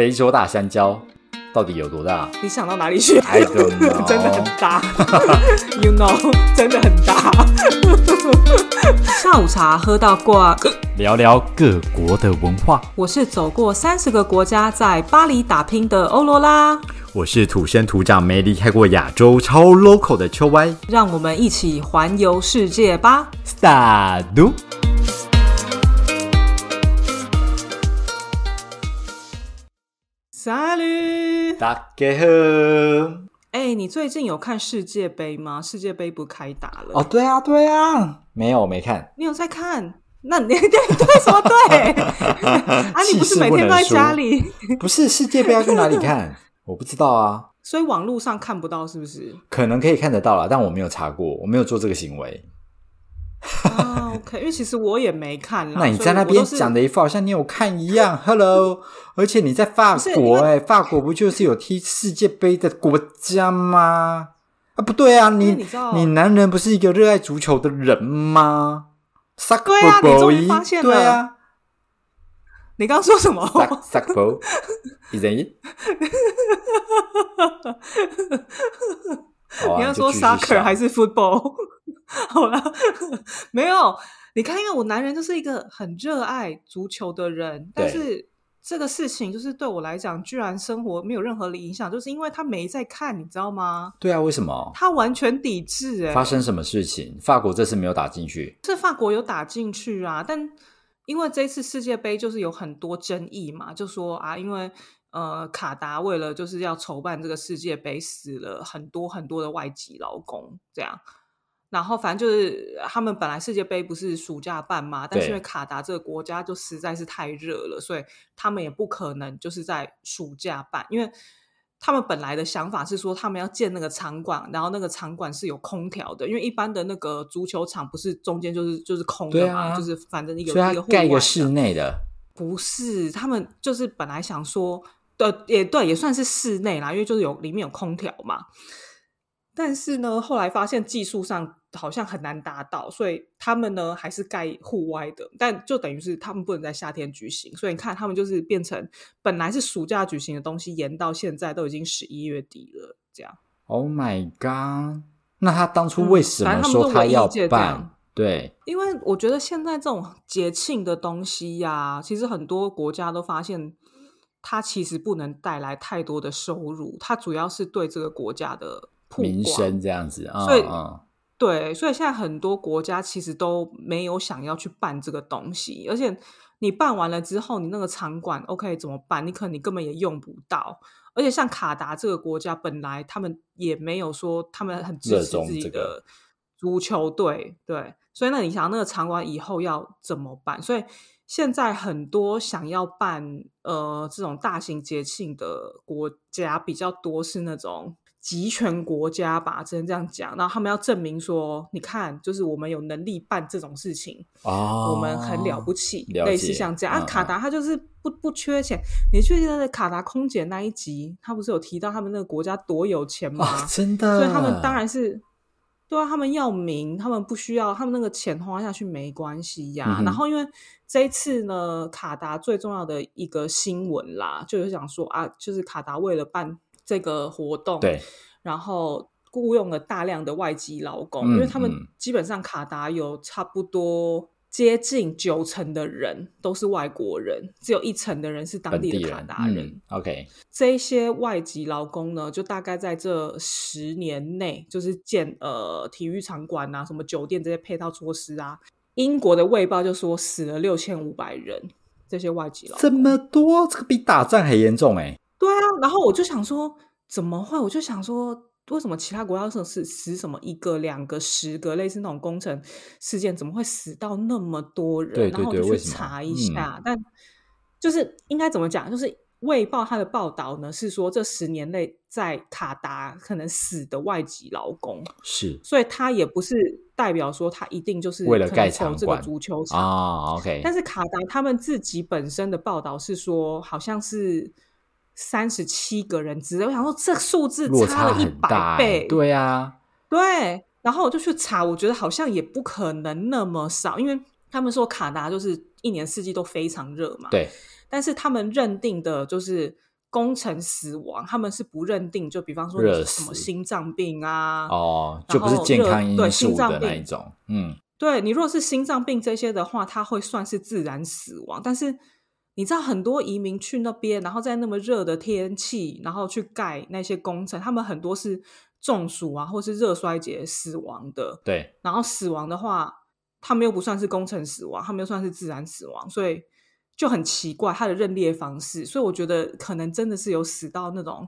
非洲大香蕉到底有多大你想到哪里去？？I don't know，真的很大，You know，真的很大。下午茶喝到挂，聊聊各国的文化。我是走过三十个国家，在巴黎打拼的欧罗拉，我是土生土长没离开过亚洲超 local 的秋歪。让我们一起环游世界吧。Start！沙律，大家好。哎，你最近有看世界杯吗？世界杯不开打了？哦，对啊，对啊，没有，没看。你有在看？那你 对对什么对？啊，你不是每天都在家里？不是世界杯要去哪里看？我不知道啊，所以网络上看不到是不是？可能可以看得到啦，但我没有查过，我没有做这个行为。啊，OK，因为其实我也没看啦。那你在那边讲的一副好像你有看一样，Hello，而且你在法国哎、法国不就是有踢世界杯的国家吗？啊，不对啊，你你你男人不是一个热爱足球的人吗？Suck 对啊你终于发现了对啊你刚刚说什么？好啊你要说 soccer 还是 football？好了，没有。你看，因为我男人就是一个很热爱足球的人，但是这个事情就是对我来讲，居然生活没有任何的影响，就是因为他没在看，你知道吗？对啊，为什么？他完全抵制、欸，发生什么事情？法国这次没有打进去，是法国有打进去啊，但因为这次世界杯就是有很多争议嘛，就说啊，因为呃卡达为了就是要筹办这个世界杯，死了很多很多的外籍劳工，这样。然后反正就是他们本来世界杯不是暑假办嘛，但是因为卡达这个国家就实在是太热了，所以他们也不可能就是在暑假办，因为他们本来的想法是说他们要建那个场馆，然后那个场馆是有空调的，因为一般的那个足球场不是中间就是就是空的嘛，啊就是反正一个所以他一个盖一个室内的，不是，他们就是本来想说，的也对，也算是室内啦，因为就是有里面有空调嘛。但是呢，后来发现技术上好像很难达到，所以他们呢还是盖户外的，但就等于是他们不能在夏天举行。所以你看，他们就是变成本来是暑假举行的东西，延到现在都已经十一月底了，这样。Oh my god！那他当初为什么说他要办样？对，因为我觉得现在这种节庆的东西呀、其实很多国家都发现，它其实不能带来太多的收入，它主要是对这个国家的民生这样子，嗯所以嗯，对，所以现在很多国家其实都没有想要去办这个东西，而且你办完了之后，你那个场馆 OK 怎么办？你可能你根本也用不到。而且像卡达这个国家，本来他们也没有说他们很支热持自己的足球队，对，所以那你想那个场馆以后要怎么办？所以现在很多想要办呃这种大型节庆的国家比较多是那种集权国家吧，只能这样讲。然后他们要证明说，你看，就是我们有能力办这种事情，哦，我们很了不起，了类似像这样。啊，嗯卡达他就是不不缺钱。你去那个卡达空姐那一集，他不是有提到他们那个国家多有钱吗？啊，真的，所以他们当然是。对啊，他们要名，他们不需要，他们那个钱花下去没关系呀、嗯然后因为这一次呢，卡达最重要的一个新闻啦，就是想说啊，就是卡达为了办这个活动，对，然后雇佣了大量的外籍劳工，嗯因为他们嗯基本上卡达有差不多接近九成的人都是外国人，只有一成的人是当地的卡达人。嗯，OK，这些外籍劳工呢，就大概在这十年内，就是建呃体育场馆啊、什么酒店这些配套措施啊。英国的《卫报》就说死了六千五百人，这些外籍劳工。这么多，这个比打仗还严重哎，对啊，然后我就想说，怎么会？我就想说，为什么其他国家是死死什么一个、两个、十个，类似那种工程事件，怎么会死到那么多人？对对然后我就去查一嗯下，但就是应该怎么讲？就是《卫报》它的报道呢是说，这十年内在卡达可能死的外籍劳工，是所以他也不是代表说他一定就是为了盖否这个足球场啊，OK，但是卡达他们自己本身的报道是说，好像是三十七个人之类。我想说，这数字落差差了一百倍，欸，对啊，对。然后我就去查，我觉得好像也不可能那么少，因为他们说卡达就是一年四季都非常热嘛。。对，但是他们认定的就是工程死亡，他们是不认定，就比方说热什么心脏病啊，哦，然就不是健康因素心脏病的那一种，嗯，对你如果是心脏病这些的话，它会算是自然死亡。但是你知道很多移民去那边，然后在那么热的天气，然后去盖那些工程，他们很多是中暑啊，或是热衰竭死亡的。对，然后死亡的话，他们又不算是工程死亡，他们又算是自然死亡，所以就很奇怪他的认列方式。所以我觉得可能真的是有死到那种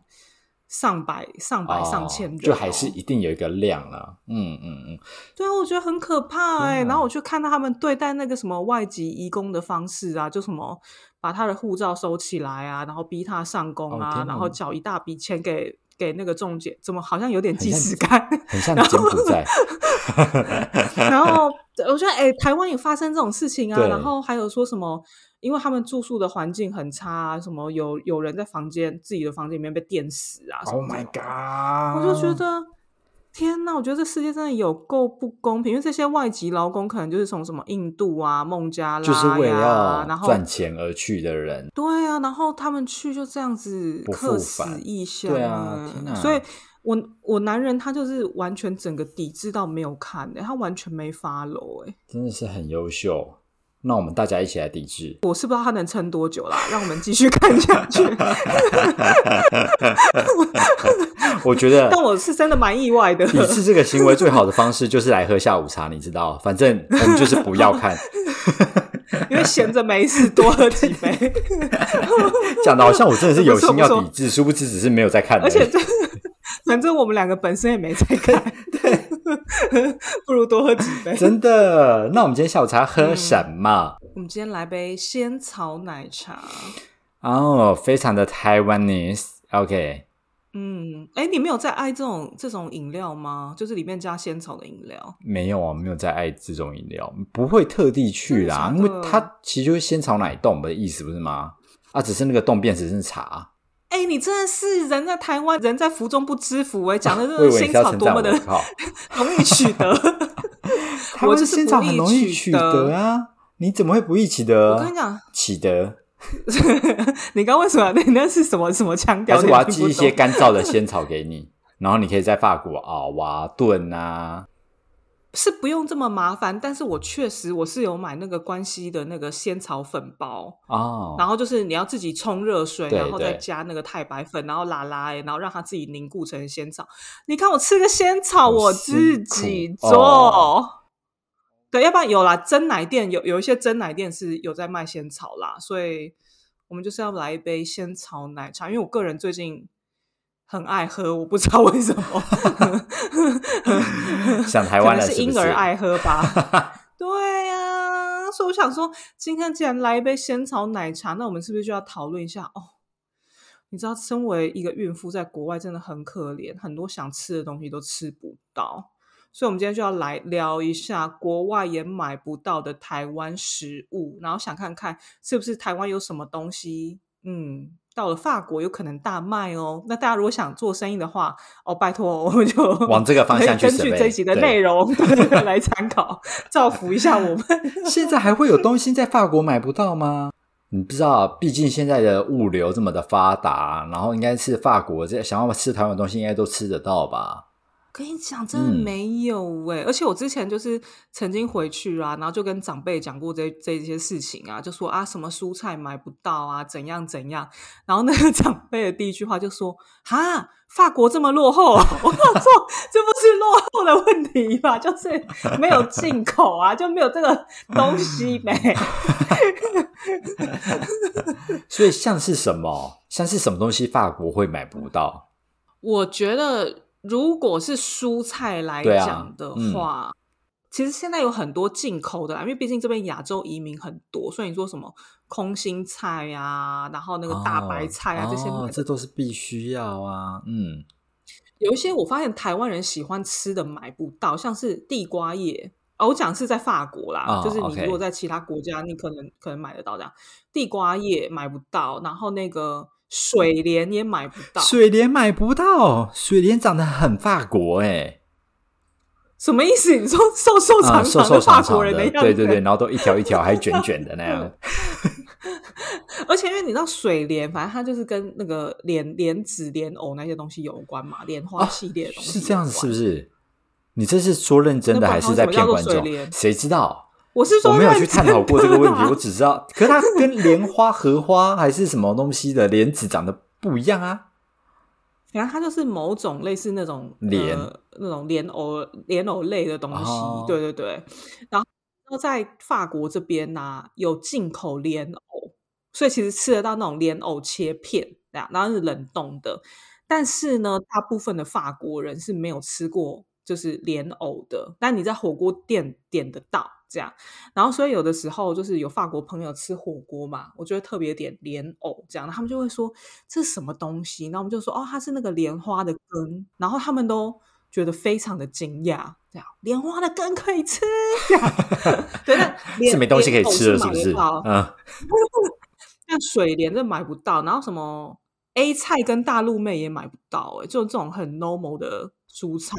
上百、上百、上千人、哦，就还是一定有一个量了，嗯嗯嗯，对啊，我觉得很可怕哎、然后我去看到他们对待那个什么外籍移工的方式啊，就什么把他的护照收起来啊，然后逼他上工啊，哦然后缴一大笔钱给给那个中介，怎么好像有点很像既视感？很像 柬埔寨，然后我觉得哎、台湾也发生这种事情啊，然后还有说什么，因为他们住宿的环境很差、啊，什么有有人在房间自己的房间里面被电死啊什么 Oh my god！我就觉得天呐，我觉得这世界真的有够不公平，因为这些外籍劳工可能就是从什么印度啊、孟加拉就是为了呀，然要后赚钱而去的人，对啊，然后他们去就这样子客死返异乡、对啊天哪所以我我男人他就是完全整个抵制到没有看的、他完全没发楼哎，真的是很优秀。那我们大家一起来抵制。我是不知道他能撑多久啦，让我们继续看下去。我觉得但我是真的蛮意外的，抵制这个行为最好的方式就是来喝下午茶，你知道，反正我们就是不要看，因为闲着没事多喝几杯。讲的好像我真的是有心要抵制，殊不知只是没有在看而且这，反正我们两个本身也没在看，对，不如多喝几杯。真的，那我们今天下午茶喝什么？我们今天来杯仙草奶茶。哦，非常的 Taiwanese。OK，嗯，哎，你没有在爱这种这种饮料吗？就是里面加仙草的饮料。没有啊，没有在爱这种饮料，不会特地去啦，因为它其实就是仙草奶冻的意思，不是吗？啊，只是那个冻变成是茶，哎，你真的是人在台湾，人在福中不知福哎，讲的这个仙草多么的靠，容易取得。台湾我就是仙草很容易取取得啊，你怎么会不易取得？我跟你讲，取得，你刚为什么？你那是什么什么腔调？还是我要寄一些干燥的仙草给你，然后你可以在法国熬啊、炖啊。是不用这么麻烦，但是我确实我是有买那个关西的那个仙草粉包，哦，然后就是你要自己冲热水，然后再加那个太白粉，然后拉拉欸，然后让它自己凝固成仙草。你看我吃个仙草，我自己做。哦 对，要不然有啦，真奶店有有一些真奶店是有在卖仙草啦，所以我们就是要来一杯仙草奶茶，因为我个人最近很爱喝，我不知道为什么。想台湾了是婴？儿爱喝吧。对呀、所以我想说，今天既然来一杯仙草奶茶，那我们是不是就要讨论一下哦？你知道，身为一个孕妇，在国外真的很可怜，很多想吃的东西都吃不到。所以，我们今天就要来聊一下国外也买不到的台湾食物，然后想看看是不是台湾有什么东西，嗯，到了法国有可能大卖哦。那大家如果想做生意的话，哦，拜托，我们就 往这个方向去根据这一集的内容 来参考，造福一下我们。现在还会有东西在法国买不到吗？你不知道，毕竟现在的物流这么的发达，然后应该是法国这想要吃台湾的东西，应该都吃得到吧？跟你讲，真的嗯没有哎、而且我之前就是曾经回去啊，然后就跟长辈讲过这这些事情啊，就说啊什么蔬菜买不到啊，怎样怎样。然后那个 长辈的第一句话就说：“哈，法国这么落后啊！” 我想说，这不是落后的问题吧？就是没有进口啊，就没有这个东西呗。所以像是什么，像是什么东西法国会买不到？我觉得，如果是蔬菜来讲的嗯话，其实现在有很多进口的啦，因为毕竟这边亚洲移民很多，所以你说什么空心菜啊，然后那个大白菜啊、哦这些，哦这都是必须要啊。嗯，有一些我发现台湾人喜欢吃的买不到，像是地瓜叶。哦，我讲是在法国啦，哦就是你如果在其他国家，你可能可能买得到这样。地瓜叶买不到，然后那个水莲也买不到。水莲买不到，水莲长得很法国哎、什么意思？你说瘦瘦啊，长瘦长的法瘦长长的，国人的样子？对对对，然后都一条一条，还卷卷的那样。而且因为你知道水莲，反正它就是跟那个莲莲子、莲藕那些东西有关嘛，莲花系列的东西、是这样子，是不？是？你这是说认真的还是在骗观众？谁知道？我是说我没有去探讨过这个问题，我只知道，可是它跟莲花、荷花还是什么东西的莲子长得不一样啊。然后它就是某种类似那种莲呃、那种莲藕莲藕类的东西，哦对对对。然后在法国这边呢、有进口莲藕，所以其实吃得到那种莲藕切片，然后是冷冻的。但是呢，大部分的法国人是没有吃过就是莲藕的，但你在火锅店点得到这样。然后所以有的时候就是有法国朋友吃火锅嘛，我就会特别点莲藕这样，他们就会说这是什么东西，然后我们就说哦，它是那个莲花的根，然后他们都觉得非常的惊讶，这样莲花的根可以吃，这样 对，但莲 是没东西可以吃了，是不是？嗯，像水莲这买不到，然后什么 A 菜跟大陆妹也买不到、欸，就这种很 normal 的蔬菜。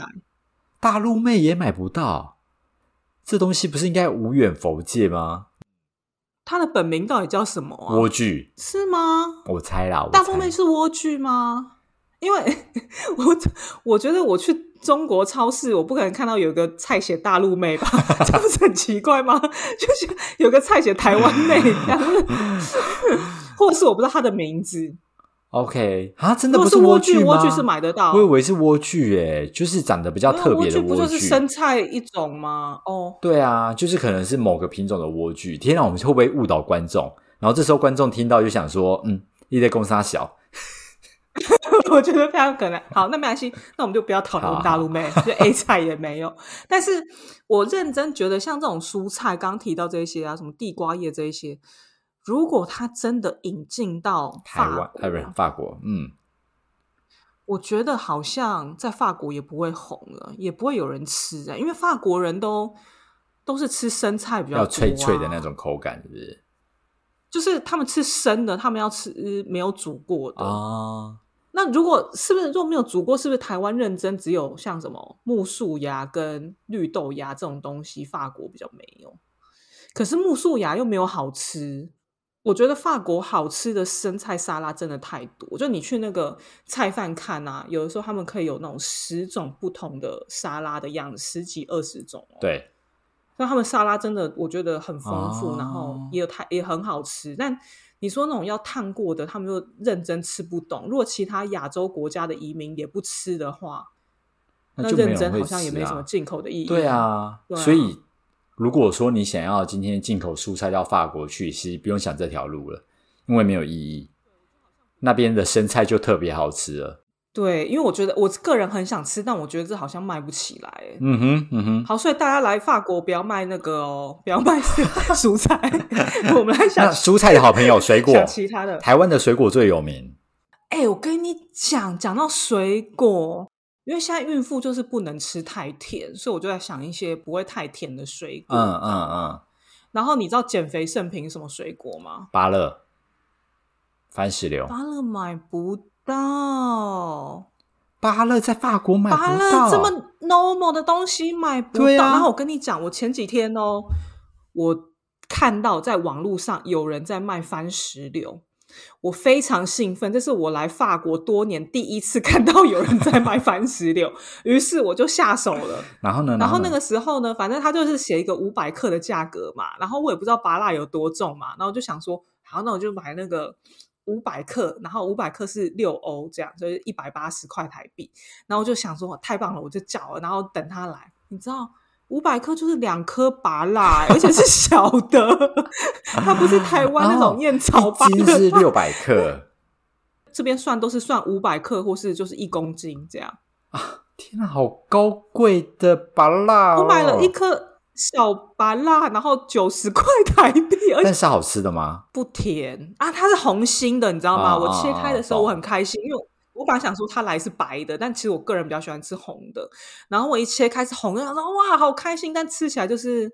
大陆妹也买不到，这东西不是应该无远佛界吗？它的本名到底叫什么啊？莴苣，是吗？我猜啦，我大猜陆妹是莴苣吗？因为 我我觉得我去中国超市，我不可能看到有个菜写大陆妹吧？这不是很奇怪吗？就是有个菜写台湾妹，或者是我不知道她的名字。OK 啊，真的不是莴苣，吗？莴苣是买得到。我以为是莴苣，诶，就是长得比较特别的莴苣不就是。生菜一种吗？哦，对啊，就是可能是某个品种的莴苣。天啊，我们会不会误导观众？然后这时候观众听到就想说，嗯，你在攻杀小，我觉得非常可能。好，那没关系，那我们就不要讨论大陆妹，就 A 菜也没有。但是我认真觉得，像这种蔬菜，刚刚提到这些啊，什么地瓜叶这一些，如果他真的引进到台湾法国呃不是法国，嗯，我觉得好像在法国也不会红了，也不会有人吃啊，因为法国人都都是吃生菜比较、啊，要脆脆的那种口感，是不是？就是他们吃生的，他们要吃没有煮过的。啊，那如果是不是如果没有煮过，是不是台湾认真只有像什么木树芽跟绿豆芽这种东西，法国比较没有？可是木树芽又没有好吃。我觉得法国好吃的生菜沙拉真的太多，就你去那个菜贩看啊，有的时候他们可以有那种十种不同的沙拉的样子，十几二十种、哦。对，那他们沙拉真的我觉得很丰富，哦然后也有太也很好吃。但你说那种要烫过的，他们又认真吃不懂。如果其他亚洲国家的移民也不吃的话，那认真好像也没什么进口的意义。对，啊，对啊所以如果说你想要今天进口蔬菜到法国去，其实不用想这条路了，因为没有意义。那边的生菜就特别好吃了。对，因为我觉得我个人很想吃，但我觉得这好像卖不起来。欸嗯哼，嗯哼。好，所以大家来法国不要卖那个哦，不要卖 蔬菜。我们来想那蔬菜的好朋友水果，其他的。台湾的水果最有名。哎、我跟你讲，讲到水果，因为现在孕妇就是不能吃太甜，所以我就在想一些不会太甜的水果。嗯嗯嗯，然后你知道减肥圣品什么水果吗？芭乐、番石榴。芭乐买不到，芭乐在法国买不芭到，乐这么 normal 的东西买不到。啊然后我跟你讲，我前几天哦，我看到在网络上有人在卖番石榴。我非常兴奋，这是我来法国多年第一次 看到有人在卖番石榴，于是我就下手了。然后呢？然后那个时候呢，反正他就是写一个五百克的价格嘛，然后我也不知道拔蜡有多重嘛，然后我就想说，好，那我就买那个五百克，然后五百克是六欧，这样就是一百八十块台币。然后我就想说，太棒了，我就叫了，然后等他来，你知道。五百克就是两颗拔蜡，而且是小的，它不是台湾那种燕草芭哦一斤，是六百克，这边算都是算五百克或是就是一公斤这样。啊天啊，好高贵的芭乐、哦！我买了一颗小芭辣，然后九十块台币，而且但是好吃的吗？不甜啊，它是红心的，你知道吗？啊我切开的时候啊我很开心，因为我本来想说它来是白的，但其实我个人比较喜欢吃红的。然后我一切开始红的，然后说哇，好开心，但吃起来就是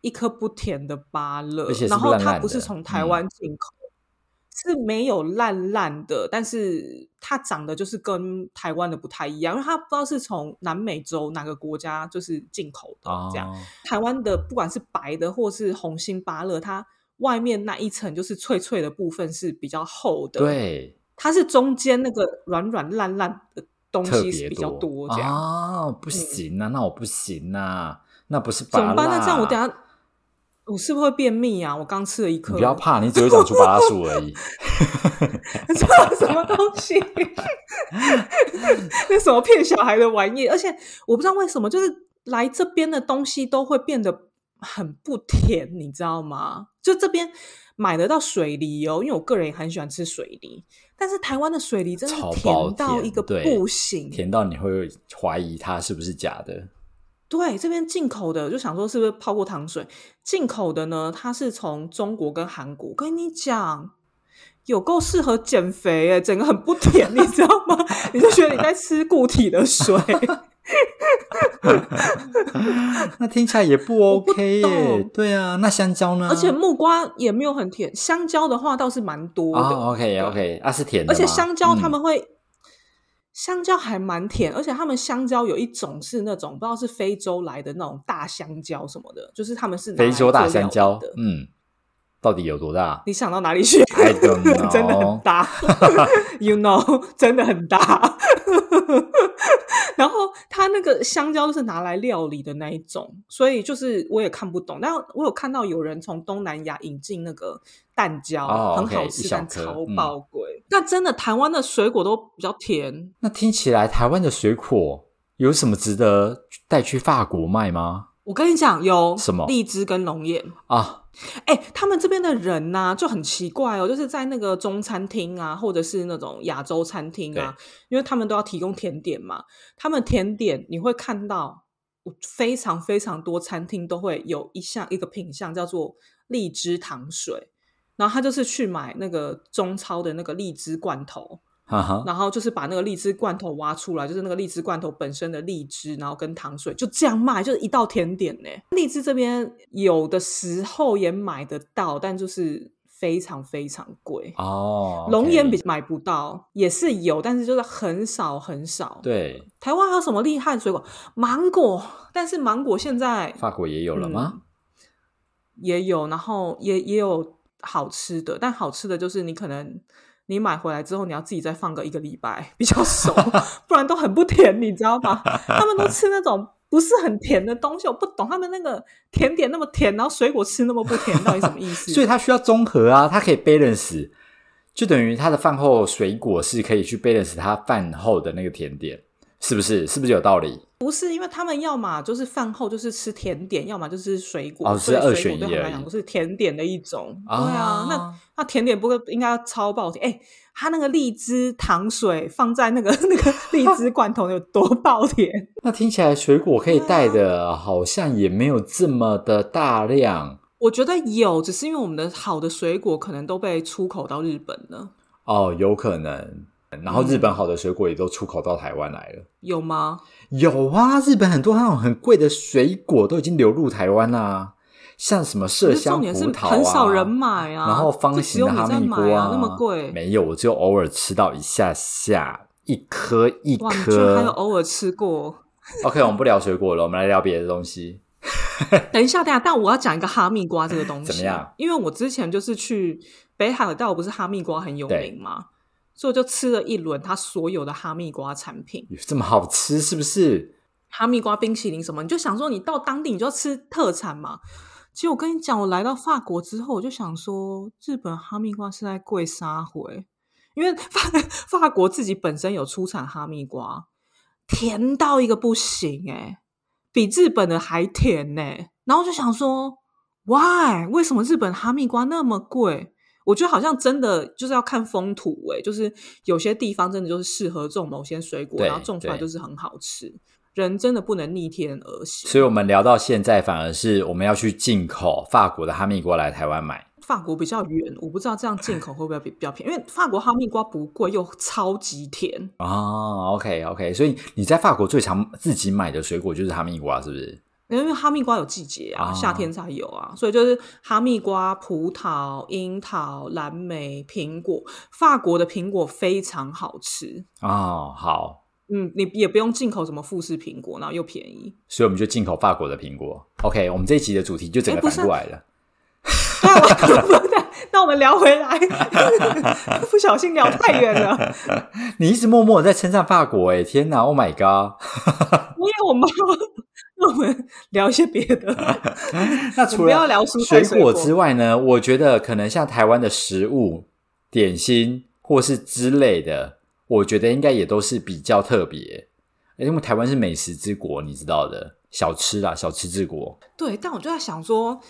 一颗不甜的芭乐，然后它不是从台嗯湾进口。是没有烂烂的，但是它长得就是跟台湾的不太一样，因为它不知道是从南美洲哪个国家就是进口的哦这样。台湾的不管是白的或是红心芭乐，它外面那一层就是脆脆的部分是比较厚的，，对，它是中间那个软软烂烂的东西是比较多多这样。啊，不行啊，那我不行啊，那不是怎么办？那这样我等下我是不是会便秘啊？我刚吃了一颗，你不要怕，你只会长出拔蜡树而已。这什么东西？那什么骗小孩的玩意？而且我不知道为什么，就是来这边的东西都会变得很不甜，你知道吗？就这边买得到水梨哦，因为我个人也很喜欢吃水梨，但是台湾的水梨真的甜到一个不行，甜到你会怀疑它是不是假的。对，这边进口的就想说是不是泡过糖水？进口的呢，它是从中国跟韩国。跟你讲，有够适合减肥诶，整个很不甜，你知道吗？你就觉得你在吃固体的水。那听起来也不 OK 耶懂。对啊，那香蕉呢？而且木瓜也没有很甜，香蕉的话倒是蛮多的。啊，OK OK，啊是甜的，而且香蕉他嗯们会，香蕉还蛮甜，而且他们香蕉有一种是那种不知道是非洲来的那种大香蕉什么的，就是他们是非洲大香蕉的，。嗯，到底有多大？你想到哪里去 真的很大，You know，真的很大。然后它那个香蕉都是拿来料理的那一种，所以就是我也看不懂。但我有看到有人从东南亚引进那个蛋蕉，哦很好吃，但超嗯爆贵。但真的台湾的水果都比较甜，那听起来台湾的水果有什么值得带去法国卖吗？我跟你讲，有什么荔枝跟龙眼。啊，哎、他们这边的人呐、就很奇怪哦，就是在那个中餐厅啊，或者是那种亚洲餐厅啊，因为他们都要提供甜点嘛，他们甜点你会看到，非常非常多餐厅都会有一项一个品项叫做荔枝糖水，然后他就是去买那个中超的那个荔枝罐头，然后就是把那个荔枝罐头挖出来，就是那个荔枝罐头本身的荔枝，然后跟糖水就这样卖，就是一道甜点呢。荔枝这边有的时候也买得到，但就是非常非常贵。哦，龙眼比买不到，也是有，但是就是很少很少。，对，台湾还有什么厉害的水果？芒果，但是芒果现在法国也有了吗？嗯也有，然后也也有好吃的，但好吃的就是你可能你买回来之后，你要自己再放个一个礼拜比较熟，不然都很不甜，你知道吗？他们都吃那种不是很甜的东西，我不懂他们那个甜点那么甜，然后水果吃那么不甜，到底什么意思？所以它需要综合啊，它可以 balance，就等于它的饭后水果是可以去 balance 它饭后的那个甜点，是不是？是不是有道理？不是因为他们要么就是饭后就是吃甜点，要么就是水果，哦是二水果对他们来讲都是甜点的一种。啊对啊，那那甜点不会应该超爆甜？哎、它那个荔枝糖水放在那个 那个荔枝罐头有多爆甜？那听起来水果可以带啊的，好像也没有这么的大量我觉得有，只是因为我们的好的水果可能都被出口到日本了，哦，有可能。然后日嗯本好的水果也都出口到台湾来了。有吗？有啊，日本很多那种很贵的水果都已经流入台湾啦、像什么麝香葡萄啊，很少人买啊，然后方形的哈密瓜、啊，那么贵。没有，我只有偶尔吃到一下下，一颗一哇，你居然还有。偶尔吃过？OK，我们不聊水果了，我们来聊别的东西。等一下，等一下，但我要讲一个哈密瓜这个东西，怎么样？因为我之前就是去北海道，不是哈密瓜很有名吗？所以我就吃了一轮它所有的哈密瓜产品，有这么好吃是不是？哈密瓜冰淇淋什么，你就想说你到当地你就要吃特产嘛。其实我跟你讲，我来到法国之后，我就想说，日本哈密瓜是在贵沙回，因为法法国自己本身有出产哈密瓜，甜到一个不行诶、比日本的还甜呢、然后就想说，why？为什么日本哈密瓜那么贵？我觉得好像真的就是要看风土诶、就是有些地方真的就是适合种某些水果，然后种出来就是很好吃。人真的不能逆天而行。所以我们聊到现在，反而是我们要去进口法国的哈密瓜来台湾买。法国比较远，我不知道这样进口会不会比比较便宜，因为法国哈密瓜不贵又超级甜。哦，OK OK，所以你在法国最常自己买的水果就是哈密瓜，是不是？因为哈密瓜有季节啊，啊夏天才有啊，所以就是哈密瓜、葡萄、樱桃、蓝莓、苹果。法国的苹果非常好吃，哦，好，嗯，你也不用进口什么富士苹果，然后又便宜。所以我们就进口法国的苹果。OK，我们这一集的主题就整个反过来了。对，我 不对，那我们聊回来，不小心聊太远了。你一直默默在称赞法国，哎，天哪，Oh my god！没有吗？那我们聊一些别的。那除了不要聊蔬菜水果水果之外呢？我觉得可能像台湾的食物、点心或是之类的，我觉得应该也都是比较特别，因为台湾是美食之国，你知道的，小吃啦，小吃之国。对，但我就在想说，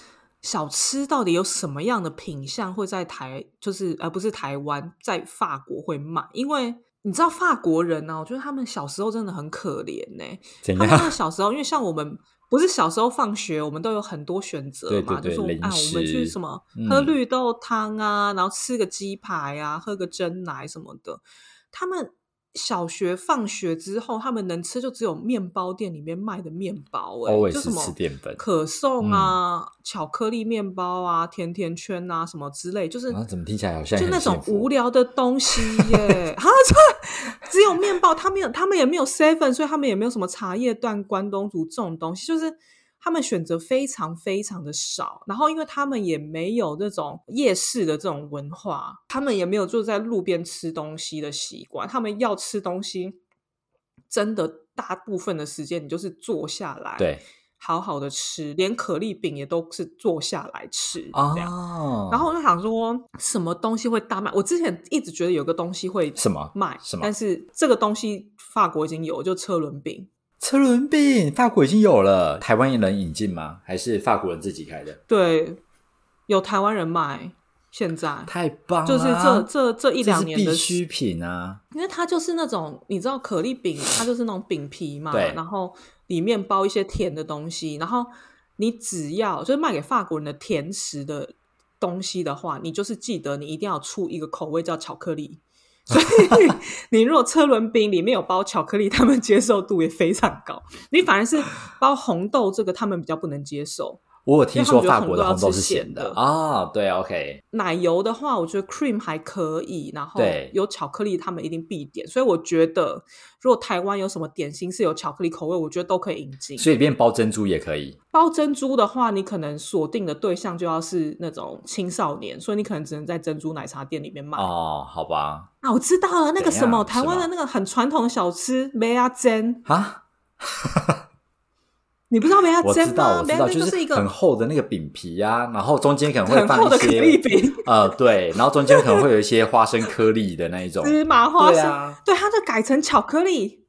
小吃到底有什么样的品相会在台，就是而、呃、不是台湾，在法国会卖？因为你知道法国人呢、我觉得他们小时候真的很可怜呢、怎他们那？个 小时候，因为像我们不是小时候放学，我们都有很多选择嘛，对对对就说啊，我们去什么嗯喝绿豆汤啊，然后吃个鸡排啊，喝个蒸奶什么的。他们小学放学之后，他们能吃就只有面包店里面卖的面包、欸，Always 就什么吃淀粉可颂嗯啊、巧克力面包啊、甜甜圈啊什么之类，就是啊，怎么听起来好像就那种无聊的东西耶，哈，这只有面包，他们有，他们也没有 seven，所以他们也没有什么茶叶蛋、关东煮这种东西，就是他们选择非常非常的少。然后，因为他们也没有这种夜市的这种文化，他们也没有坐在路边吃东西的习惯，他们要吃东西，真的大部分的时间你就是坐下来，对好好的吃，连可丽饼也都是坐下来吃这样。哦。然后我就想说，什么东西会大卖？我之前一直觉得有个东西会什么卖，什么但是这个东西法国已经有，就车轮饼。车轮饼，法国已经有了，台湾也能引进吗？还是法国人自己开的？对，有台湾人卖。现在太棒了！就是这这这一两年的必需品啊！因为它就是那种你知道可丽饼，它就是那种饼皮嘛，然后里面包一些甜的东西，然后你只要就是卖给法国人的甜食的东西的话，你就是记得你一定要出一个口味叫巧克力。所以你如果车轮饼里面有包巧克力，他们接受度也非常高。你反而是包红豆这个，他们比较不能接受。我有听说法国的红豆是咸的啊、对，OK，奶油的话，我觉得 cream 还可以，然后有巧克力，他们一定必点。所以我觉得，如果台湾有什么点心是有巧克力口味，我觉得都可以引进。所以变包珍珠也可以。包珍珠的话，你可能锁定的对象就要是那种青少年，所以你可能只能在珍珠奶茶店里面卖。哦，好吧，啊，我知道了，那个什么台湾的那个很传统的小吃梅阿珍，啊，你不知道梅亚我？知道，我知道，就是一个很厚的那个饼皮啊，然后中间可能会放一些丽饼，呃，对，然后中间可能会有一些花生颗粒的那一种。芝麻花生，对啊，对，它就改成巧克力，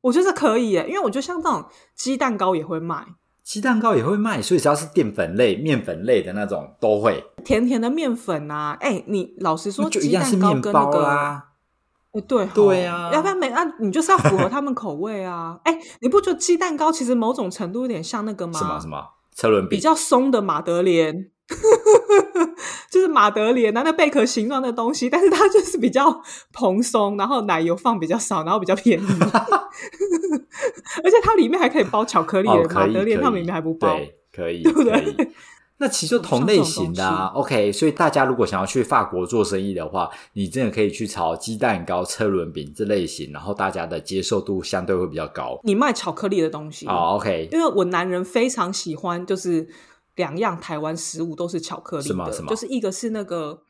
我觉得可以耶，因为我觉得像这种鸡蛋糕也会卖，鸡蛋糕也会卖，所以只要是淀粉类、面粉类的那种都会，甜甜的面粉啊，哎，你老实说，就一样是蛋糕面包跟对吼对啊要不然没啊，你就是要符合他们口味啊，哎，你不觉得鸡蛋糕其实某种程度有点像那个吗？什么什么车轮饼？比较松的马德莲，就是马德莲那那贝壳形状的东西，但是它就是比较蓬松，然后奶油放比较少，然后比较便宜，而且它里面还可以包巧克力哦，的，马德莲他们里面还不包。对，可以，对不对。那其实就同类型的啊，OK。所以大家如果想要去法国做生意的话，你真的可以去炒鸡蛋糕、车轮饼这类型，然后大家的接受度相对会比较高。你卖巧克力的东西，哦，OK，因为我男人非常喜欢，就是两样台湾食物都是巧克力的，什么什么就是一个是那个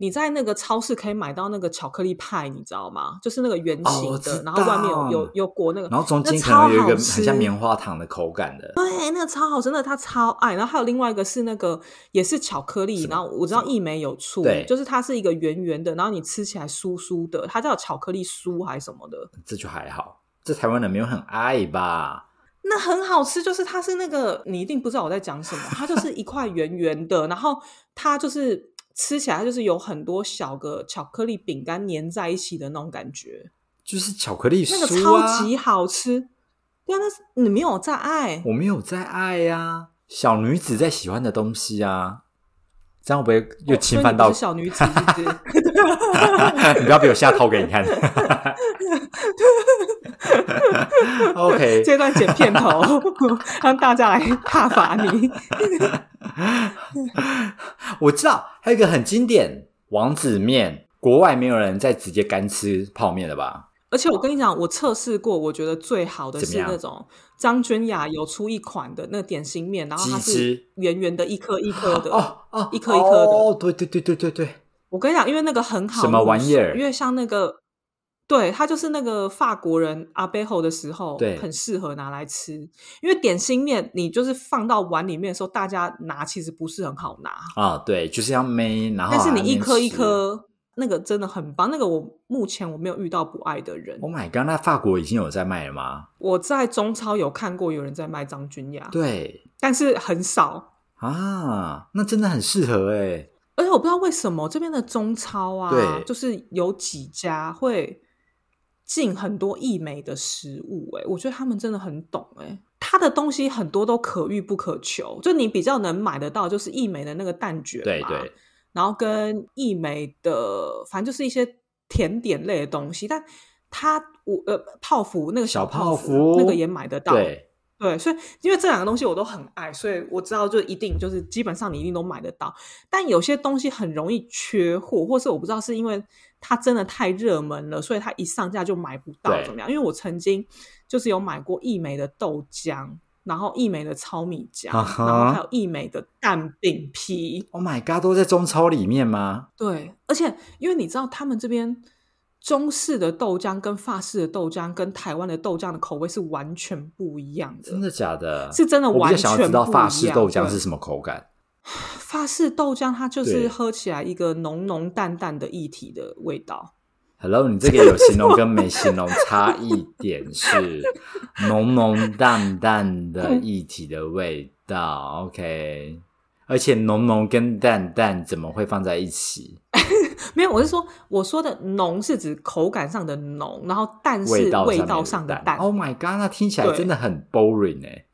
你在那个超市可以买到那个巧克力派，你知道吗？就是那个圆哦形的，然后外面有有有裹那个，然后中间可能有一个很像棉花糖的口感的，对，那个超好吃，那个他超爱。然后还有另外一个是那个也是巧克力，然后我知道益美有醋，就是它是一个圆圆的，然后你吃起来酥酥的，它叫巧克力酥还是什么的，这就还好。这台湾人没有很爱吧？那很好吃。就是它是那个你一定不知道我在讲什么，它就是一块圆圆的，然后它就是吃起来就是有很多小个巧克力饼干粘在一起的那种感觉，就是巧克力那个超级好吃。对啊，那是你没有在爱。我没有在爱呀、小女子在喜欢的东西啊，这样会不会又侵犯到？小女子，是不是？你不要被我下套给你看。OK，这段剪片头，让大家来踏伐你。我知道还有一个很经典王子面，国外没有人在直接干吃泡面了吧？而且我跟你讲，我测试过，我觉得最好的是那种张君雅有出一款的那个点心面，然后它是圆圆的，一颗一颗的。哦哦，一颗一颗的哦，对对对对对对，我跟你讲，因为那个很好什么玩意儿因为像那个，对，它就是那个法国人阿贝后的时候，对很适合拿来吃。因为点心面你就是放到碗里面的时候，大家拿其实不是很好拿，啊，对，就是要妹，然后但是你一颗一吃。颗，那个真的很棒。那个我目前我没有遇到不爱的人。Oh my god！那法国已经有在卖了吗？我在中超有看过有人在卖张君雅，对但是很少。啊，那真的很适合哎。而且我不知道为什么这边的中超啊，就是有几家会进很多益美的食物、欸，我觉得他们真的很懂、欸，他的东西很多都可遇不可求，就你比较能买得到，就是益美的那个蛋卷，对对，然后跟益美的，反正就是一些甜点类的东西，但它我呃泡芙那个小泡泡芙那个也买得到，对，对，所以因为这两个东西我都很爱，所以我知道就一定就是基本上你一定都买得到。但有些东西很容易缺货，或是我不知道是因为它真的太热门了，所以它一上架就买不到怎么样？因为我曾经就是有买过益美的豆浆，然后益美的糙米浆，然后还有益美的蛋饼皮。Oh my god！都在中超里面吗？对，而且因为你知道他们这边。中式的豆浆跟法式的豆浆跟台湾的豆浆的口味是完全不一样的，真的假的？是真的我比完较想要知道全不一法式豆浆是什么口感。法式豆浆它就是喝起来一个浓浓淡淡的液体的味道。Hello，你这个有形容跟没形容差异点是浓浓淡淡的液体的味道。OK，而且浓浓跟淡淡怎么会放在一起？没有，我是说我说的浓是指口感上的浓，然后淡是味道上的淡。Oh my god，那听起来真的很 boring 哎、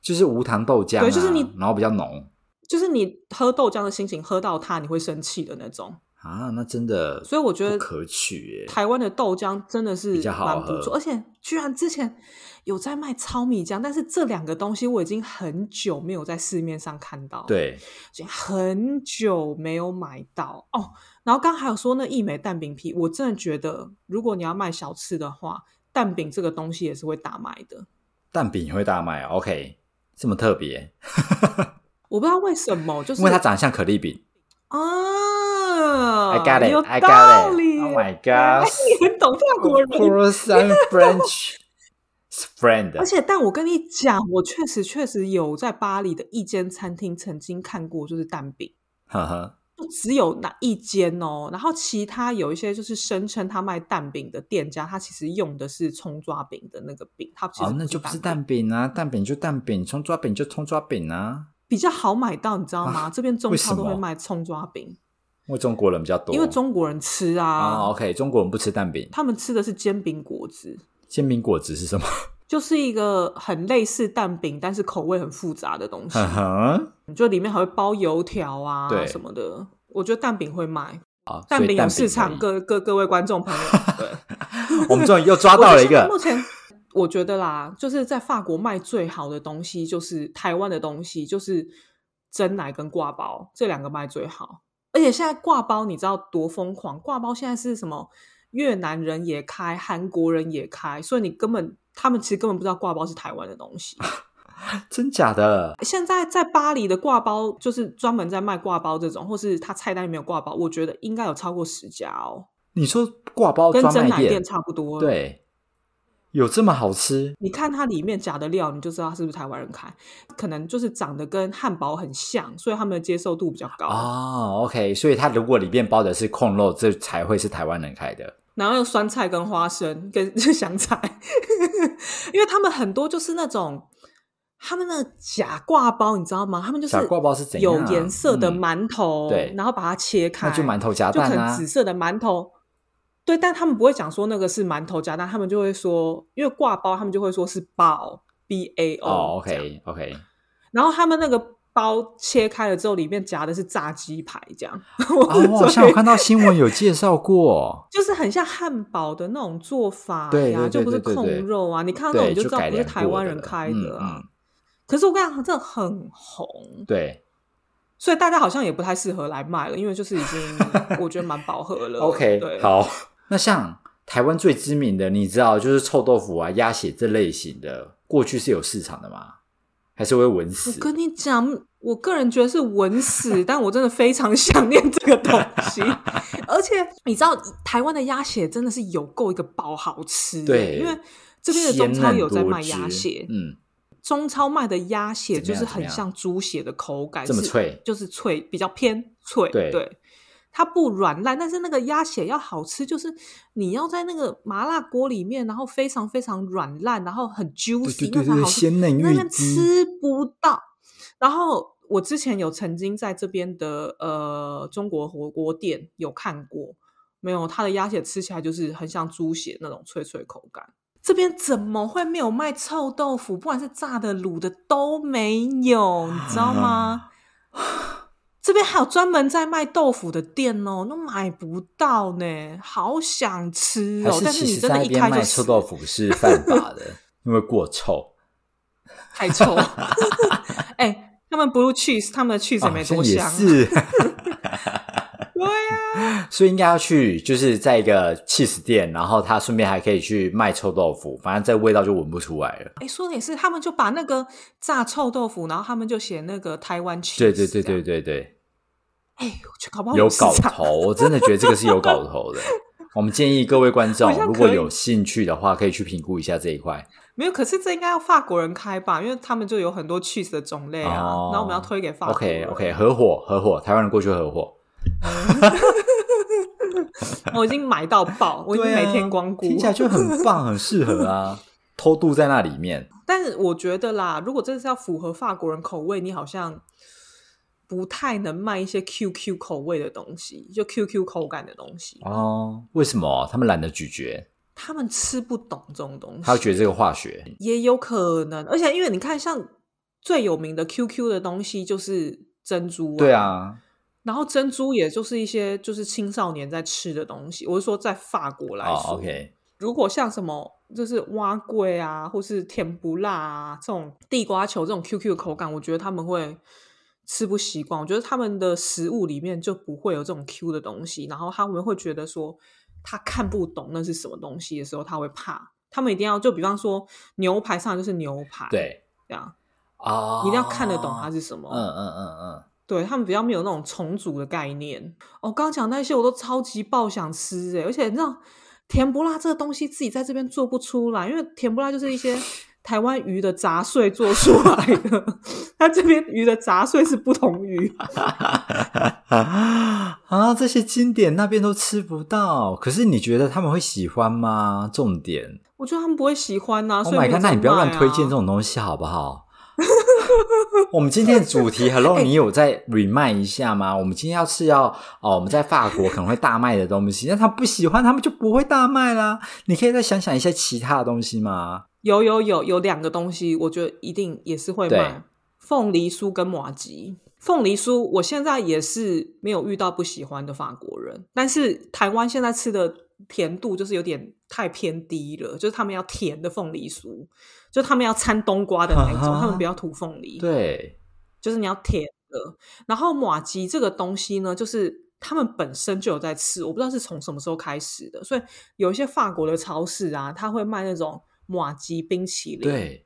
就是无糖豆浆、啊，对就是你然后比较浓就是你喝豆浆的心情，喝到它你会生气的那种。啊，那真的所以我觉得可取耶、台湾的豆浆真的是比较好蛮不喝错，而且居然之前有在卖糙米浆，但是这两个东西我已经很久没有在市面上看到。对，已经很久没有买到哦。然后刚刚还有说那一枚蛋饼皮，我真的觉得，如果你要卖小吃的话，蛋饼这个东西也是会大卖的。蛋饼也会大卖，OK，这么特别，我不知道为什么，就是因为它长得像可丽饼。啊 I got 有 it, I 道 got it. 理 Oh my god. 你很懂法国人。French. Friend，而且，但我跟你讲，我确实确实有在巴黎的一间餐厅曾经看过，就是蛋饼。呵呵，就只有那一间哦，然后其他有一些就是声称他卖蛋饼的店家，他其实用的是葱抓饼的那个饼，他其实哦，那就不是蛋蛋饼啊，蛋饼就蛋饼，葱抓饼就葱抓饼啊。比较好买到，你知道吗？这边中超都会么卖葱抓饼，因为中国人比较多，因为中国人吃啊，啊，OK，中国人不吃蛋饼，他们吃的是煎饼果子，煎饼果子是什么？就是一个很类似蛋饼，但是口味很复杂的东西。就里面还会包油条啊对。什么的。我觉得蛋饼会卖，啊，蛋饼有市场，各各各位观众朋友，对。我们终于又抓到了一个。目前我觉得啦，就是在法国卖最好的东西，就是台湾的东西，就是蒸奶跟挂包这两个卖最好。而且现在挂包你知道多疯狂？挂包现在是什么？越南人也开，韩国人也开，所以你根本他们其实根本不知道挂包是台湾的东西。真假的，现在在巴黎的挂包，就是专门在卖挂包这种，或是他菜单里面有挂包，我觉得应该有超过十家哦，你说挂包跟真奶店差不多。，对，有这么好吃？你看它里面夹的料，你就知道它是不是台湾人开，可能就是长得跟汉堡很像，所以他们的接受度比较高。哦，OK，所以它如果里面包的是控肉，这才会是台湾人开的。然后有酸菜跟花生跟 香菜，因为他们很多就是那种他们那个假挂包，你知道吗？他们就是假挂包是怎样有颜色的嗯馒头，对然后把它切开，那就馒头夹蛋啊能紫，色的馒头。对，但他们不会讲说那个是馒头夹蛋，他们就会说，因为挂包，他们就会说是包 B A O 哦，OK OK，然后他们那个包切开了之后，里面夹的是炸鸡排，这样。哦，我好像有看到新闻有介绍过，就是很像汉堡的那种做法呀，对对对就不是控肉啊。你看到那种，你就知道不是台湾人开的啊。嗯可是我跟你讲，这很红，嗯，对所以大家好像也不太适合来卖了，因为就是已经我觉得蛮饱和了。OK，对，好。那像台湾最知名的，你知道，就是臭豆腐啊、鸭血这类型的，过去是有市场的吗？还是会稳死？我跟你讲，我个人觉得是稳死，但我真的非常想念这个东西。而且你知道，台湾的鸭血真的是有够一个爆好吃的，对因为这边的中超有在卖鸭血，嗯，中超卖的鸭血就是很像猪血的口感，是这么脆就是脆，比较偏脆，对它不软烂，但是那个鸭血要好吃，就是你要在那个麻辣锅里面，然后非常非常软烂，然后很 juicy，对对对那才好吃。鲜嫩那边欲滴吃不到。然后我之前有曾经在这边的呃中国火锅店有看过，没有它的鸭血吃起来就是很像猪血那种脆脆口感。这边怎么会没有卖臭豆腐？不管是炸的、卤的都没有，你知道吗？这边还有专门在卖豆腐的店哦，都买不到呢，好想吃还哦！但其实你真的一开就臭豆腐是犯法的，因为过臭。太臭。哎、他们 blue cheese，他们的 cheese 也没多香、啊。是，对呀、所以应该要去，就是在一个 cheese 店，然后他顺便还可以去卖臭豆腐，反正这味道就闻不出来了。哎、说的也是，他们就把那个炸臭豆腐，然后他们就写那个台湾 cheese。对对对对。对对，哎、搞不好有。搞头，我真的觉得这个是有搞头的。我们建议各位观众如果有兴趣的话，可以去评估一下这一块。没有，可是这应该要法国人开吧，因为他们就有很多 cheese 的种类啊。哦然后我们要推给法国 OK OK，合伙合伙，台湾人过去合伙，我已经买到爆，我已经每天光顾。听起来就很棒，很适合啊。偷渡在那里面，但是我觉得啦，如果真的是要符合法国人口味，你好像不太能卖一些 QQ 口味的东西，就 QQ 口感的东西，哦，为什么他们懒得咀嚼？他们吃不懂这种东西。他会觉得这个化学也有可能，而且因为你看，像最有名的 QQ 的东西就是珍珠、对，啊，然后珍珠也就是一些就是青少年在吃的东西。我是说，在法国来哦说、如果像什么就是蛙桂啊，或是甜不辣啊这种地瓜球这种 QQ 的口感，我觉得他们会吃不习惯。我觉得他们的食物里面就不会有这种 Q 的东西，然后他们会觉得说他看不懂那是什么东西的时候，他会怕。他们一定要就比方说牛排上来就是牛排，，对这样啊，你一定要看得懂它是什么。嗯嗯嗯嗯，对他们比较没有那种重组的概念。哦，刚刚讲那些我都超级爆想吃哎，而且你知道甜不辣这个东西自己在这边做不出来，因为甜不辣就是一些 台湾鱼的杂碎做出来的，它这边鱼的杂碎是不同鱼。啊，这些经典那边都吃不到，可是你觉得他们会喜欢吗？重点我觉得他们不会喜欢呐、，Oh 所以 my god，那你不要乱推荐这种东西好不好？我们今天的主题，Hello，你有在 remind 一下吗？我们今天要是要哦，我们在法国可能会大卖的东西，那他不喜欢，他们就不会大卖啦。你可以再想想一些其他的东西吗？有有有有两个东西，我觉得一定也是会对卖凤梨酥跟马吉。凤梨酥，我现在也是没有遇到不喜欢的法国人，但是台湾现在吃的甜度就是有点太偏低了，就是他们要甜的凤梨酥，就他们要掺冬瓜的那一种，啊他们不要涂凤梨，对，就是你要甜的。然后马吉这个东西呢，就是他们本身就有在吃，我不知道是从什么时候开始的，所以有一些法国的超市啊，他会卖那种马吉冰淇淋，，对，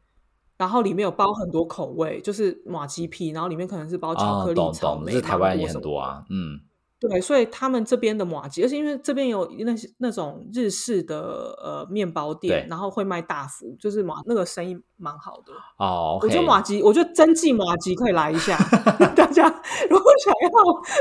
然后里面有包很多口味，就是马吉皮，然后里面可能是包巧哦克，力、草莓，这台湾也很多啊，嗯，对，所以他们这边的马吉，而且因为这边有那些那种日式的呃面包店，然后会卖大福，就是马那个生意蛮好的。哦，我觉得马吉，我觉得真记马吉可以来一下，大家如果想要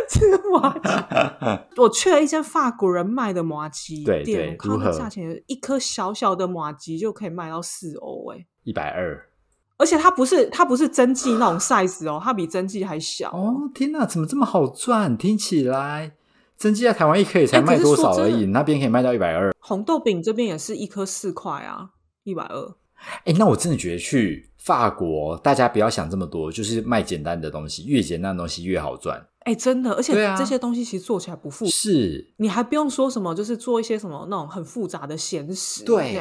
吃马吉，我去了一间法国人卖的马吉店，对我看如何那价钱，一颗小小的马吉就可以卖到四欧哎。一百二。而且它不是它不是真纪那种 size 哦，它比真纪还小。哦，天哪，怎么这么好赚？听起来真机在台湾一颗也才卖多少而已，那边可以卖到一百二。红豆饼这边也是一颗四块啊，一百二。哎，那我真的觉得去法国，大家不要想这么多，就是卖简单的东西，越简单的东西越好赚。哎，真的，而且这些东西其实做起来不复杂，是，你还不用说什么，就是做一些什么那种很复杂的咸食，对。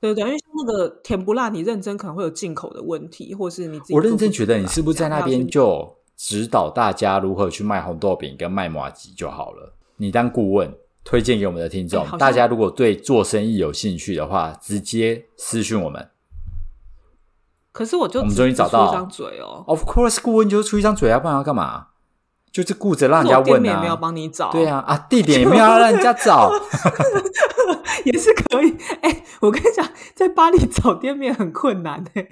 对对，因为像那个甜不辣，你认真可能会有进口的问题，或是你自己我认真觉得你是不是在那边就指导大家如何去卖红豆饼跟卖麻吉就好了？你当顾问推荐给我们的听众。哎大家如果对做生意有兴趣的话，直接私讯我们。可是我就我们只终于找到一张嘴哦，Of course，顾问就是出一张嘴啊，不然要干嘛？就是顾着让人家问啊店没有啊。帮你找，对啊，啊，地点也没有要让人家 找。也是可以。哎、我跟你讲，在巴黎找店面很困难哎、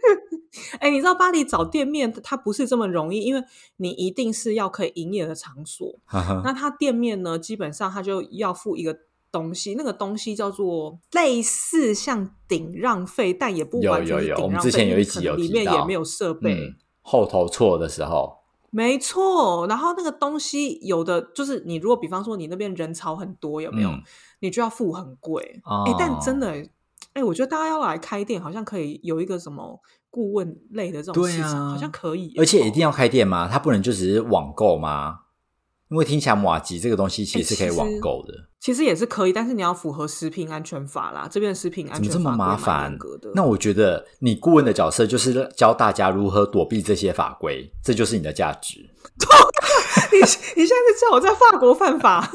哎、你知道巴黎找店面它不是这么容易，因为你一定是要可以营业的场所。那它店面呢，基本上它就要付一个东西，那个东西叫做类似像顶让费，但也不有完全是有有我们顶让费，之前有一集有提到面也没有设备。嗯，后头错的时候，没错，然后那个东西有的就是你如果比方说你那边人潮很多，有没有？嗯你就要付很贵。哎、哦但真的、哎、我觉得大家要来开店，好像可以有一个什么顾问类的这种对市场，啊好像可以而且一定要开店吗？它不能就只是网购吗？因为听起来马吉这个东西其实是可以网购的，其实也是可以，但是你要符合食品安全法啦。这边的食品安怎么这么麻烦？那我觉得你顾问的角色就是教大家如何躲避这些法规，这就是你的价值。你你现在是叫我在法国犯法，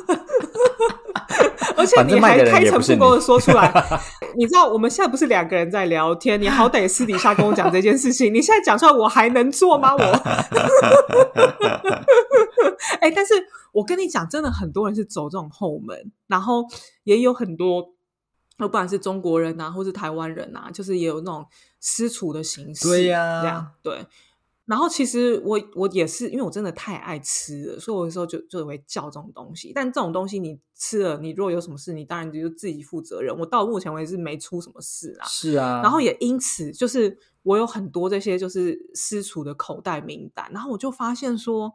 而且你还开诚布公的说出来。你知道我们现在不是两个人在聊天，你好歹私底下跟我讲这件事情，你现在讲出来，我还能做吗？我，哎、但是我跟你讲，真的很多人是走这种后门，然后也有很多。不管是中国人啊，或是台湾人啊，就是也有那种私处的形式，对呀这样对。然后其实我我也是，因为我真的太爱吃了，所以我有时候就就会叫这种东西。但这种东西你吃了，你如果有什么事，你当然就自己负责任。我到目前为止没出什么事啊。是啊，然后也因此，就是我有很多这些就是私厨的口袋名单，然后我就发现说，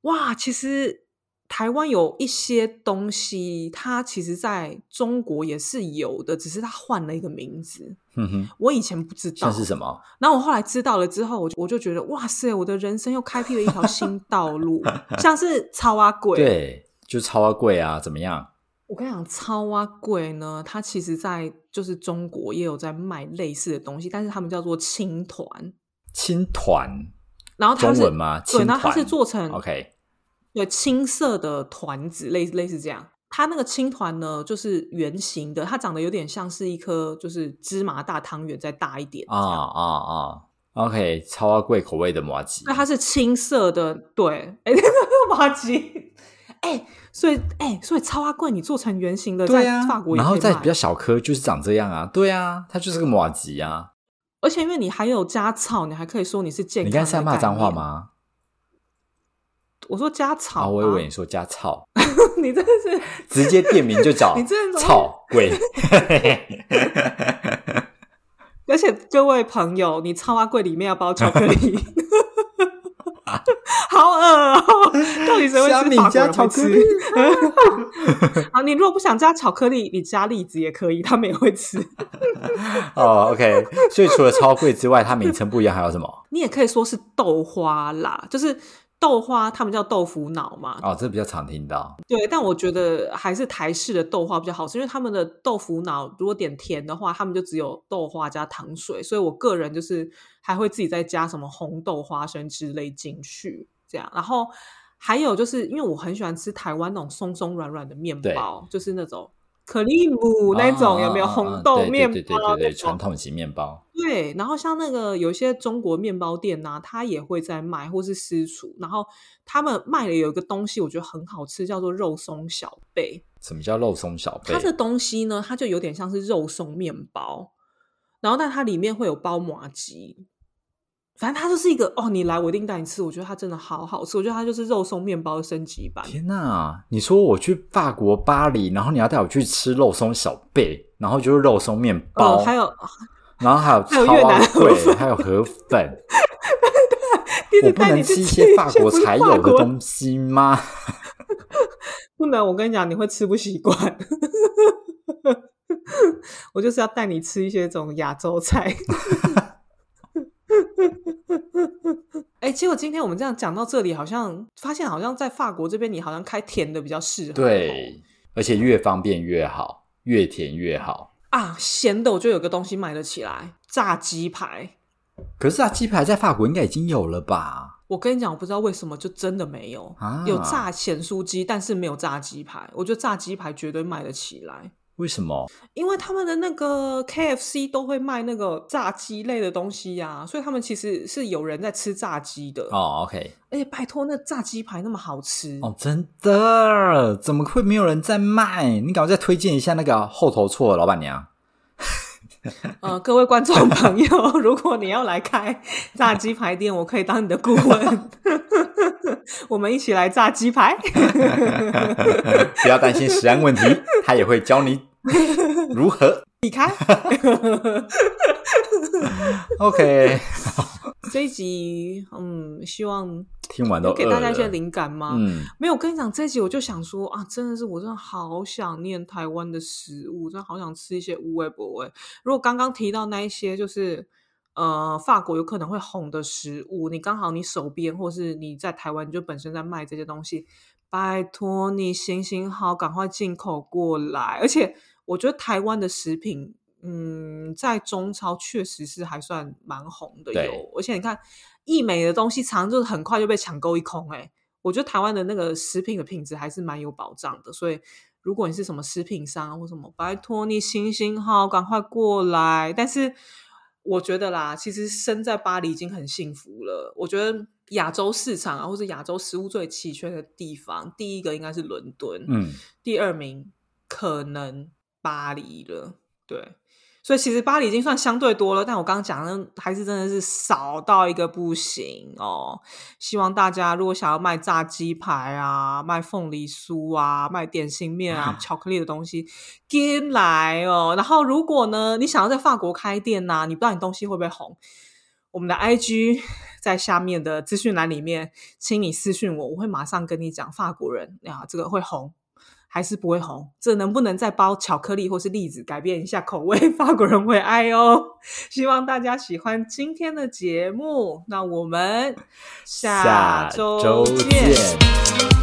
哇，其实台湾有一些东西，它其实在中国也是有的，只是它换了一个名字。哼哼，我以前不知道像是什么？然后我后来知道了之后，我就我就觉得哇塞，我的人生又开辟了一条新道路，像是超阿贵。，对，就超贵啊，怎么样？我跟你讲，超阿贵呢，它其实在就是中国也有在卖类似的东西，但是他们叫做青团，青团然后它是中文吗？对，然后它是做成 OK，对青色的团子，类类似这样。它那个青团呢，就是圆形的，它长得有点像是一颗就是芝麻大汤圆再大一点啊啊啊，OK，超贵口味的麻吉那，它是青色的，对，哎，那 个麻吉，哎，所以哎，所以超阿贵，你做成圆形的，在对啊法国，也然后可以卖再比较小颗，就是长这样啊，对啊，它就是个麻吉啊。而且因为你还有加草，你还可以说你是健康。你刚才骂脏话？吗？我说加草、啊，我以为你说加草，你真的是，直接店名就叫 你真的操贵。而且各位朋友，你超阿贵里面要包巧克力，好恶哦！到底谁会吃法国加巧克人会吃力？啊，你如果不想加巧克力，你加栗子也可以，他们也会吃。哦，OK，所以除了超贵之外，它名称不一样，还有什么？你也可以说是豆花啦，就是豆花，他们叫豆腐脑嘛。哦，这比较常听到。对，但我觉得还是台式的豆花比较好吃，因为他们的豆腐脑如果点甜的话，他们就只有豆花加糖水，所以我个人就是还会自己再加什么红豆、花生之类进去，这样。然后还有就是因为我很喜欢吃台湾那种松松软软的面包，就是那种可丽姆那种，有没有红豆对面包对对对传统型面包。对，然后像那个有些中国面包店呐、它也会在卖，或是私厨，然后他们卖的有一个东西，我觉得很好吃，叫做肉松小贝。什么叫肉松小贝它？的东西呢，它就有点像是肉松面包，然后但它里面会有包麻吉，反正它就是一个哦，你来我一定带你吃，我觉得它真的好好吃，我觉得它就是肉松面包的升级版。天呐！你说我去法国巴黎，然后你要带我去吃肉松小贝，然后就是肉松面包，呃，还有然后还有还有越南河，粉还有河粉，我不能吃一些法国才有的东西吗？不能，我跟你讲，你会吃不习惯。我就是要带你吃一些这种亚洲菜。哎、结果今天我们这样讲到这里，好像发现好像在法国这边，你好像开甜的比较适合。对，而且越方便越好，越甜越好。啊，咸的我就有个东西买得起来，炸鸡排。可是啊，鸡排在法国应该已经有了吧？我跟你讲，我不知道为什么就真的没有，啊有炸咸酥鸡，但是没有炸鸡排。我觉得炸鸡排绝对卖得起来，为什么？因为他们的那个 KFC 都会卖那个炸鸡类的东西呀、所以他们其实是有人在吃炸鸡的。哦，OK，而且拜托，那炸鸡排那么好吃，哦，真的，怎么会没有人在卖？你赶快再推荐一下那个后头错的老板娘。呃，各位观众朋友，如果你要来开炸鸡排店，我可以当你的顾问，我们一起来炸鸡排。不要担心食安问题，他也会教你如何。避开 OK，这一集，嗯，希望听完都给大家一些灵感吗？嗯，没有，我跟你讲，这一集我就想说啊，真的是我真的好想念台湾的食物，真的好想吃一些无味不味。如果刚刚提到那一些，就是呃，法国有可能会红的食物，你刚好你手边或是你在台湾你就本身在卖这些东西，拜托你行行好，赶快进口过来。而且我觉得台湾的食品。嗯，在中超确实是还算蛮红的对有，而且你看易美的东西，常常就是很快就被抢购一空、欸，我觉得台湾的那个食品的品质还是蛮有保障的，所以如果你是什么食品商或什么，拜托你行行好，赶快过来。但是我觉得啦，其实身在巴黎已经很幸福了。我觉得亚洲市场啊，或者亚洲食物最齐全的地方，第一个应该是伦敦，嗯，第二名可能巴黎了，对。所以其实巴黎已经算相对多了，但我刚刚讲的还是真的是少到一个不行哦。希望大家如果想要卖炸鸡排啊、卖凤梨酥啊、卖点心面啊、巧克力的东西，进来哦。然后如果呢，你想要在法国开店呐、你不知道你东西会不会红，我们的 IG 在下面的资讯栏里面，请你私讯我，我会马上跟你讲法国人啊，这个会红。还是不会红，这能不能再包巧克力或是栗子改变一下口味？法国人会爱哦。希望大家喜欢今天的节目，那我们下周周见。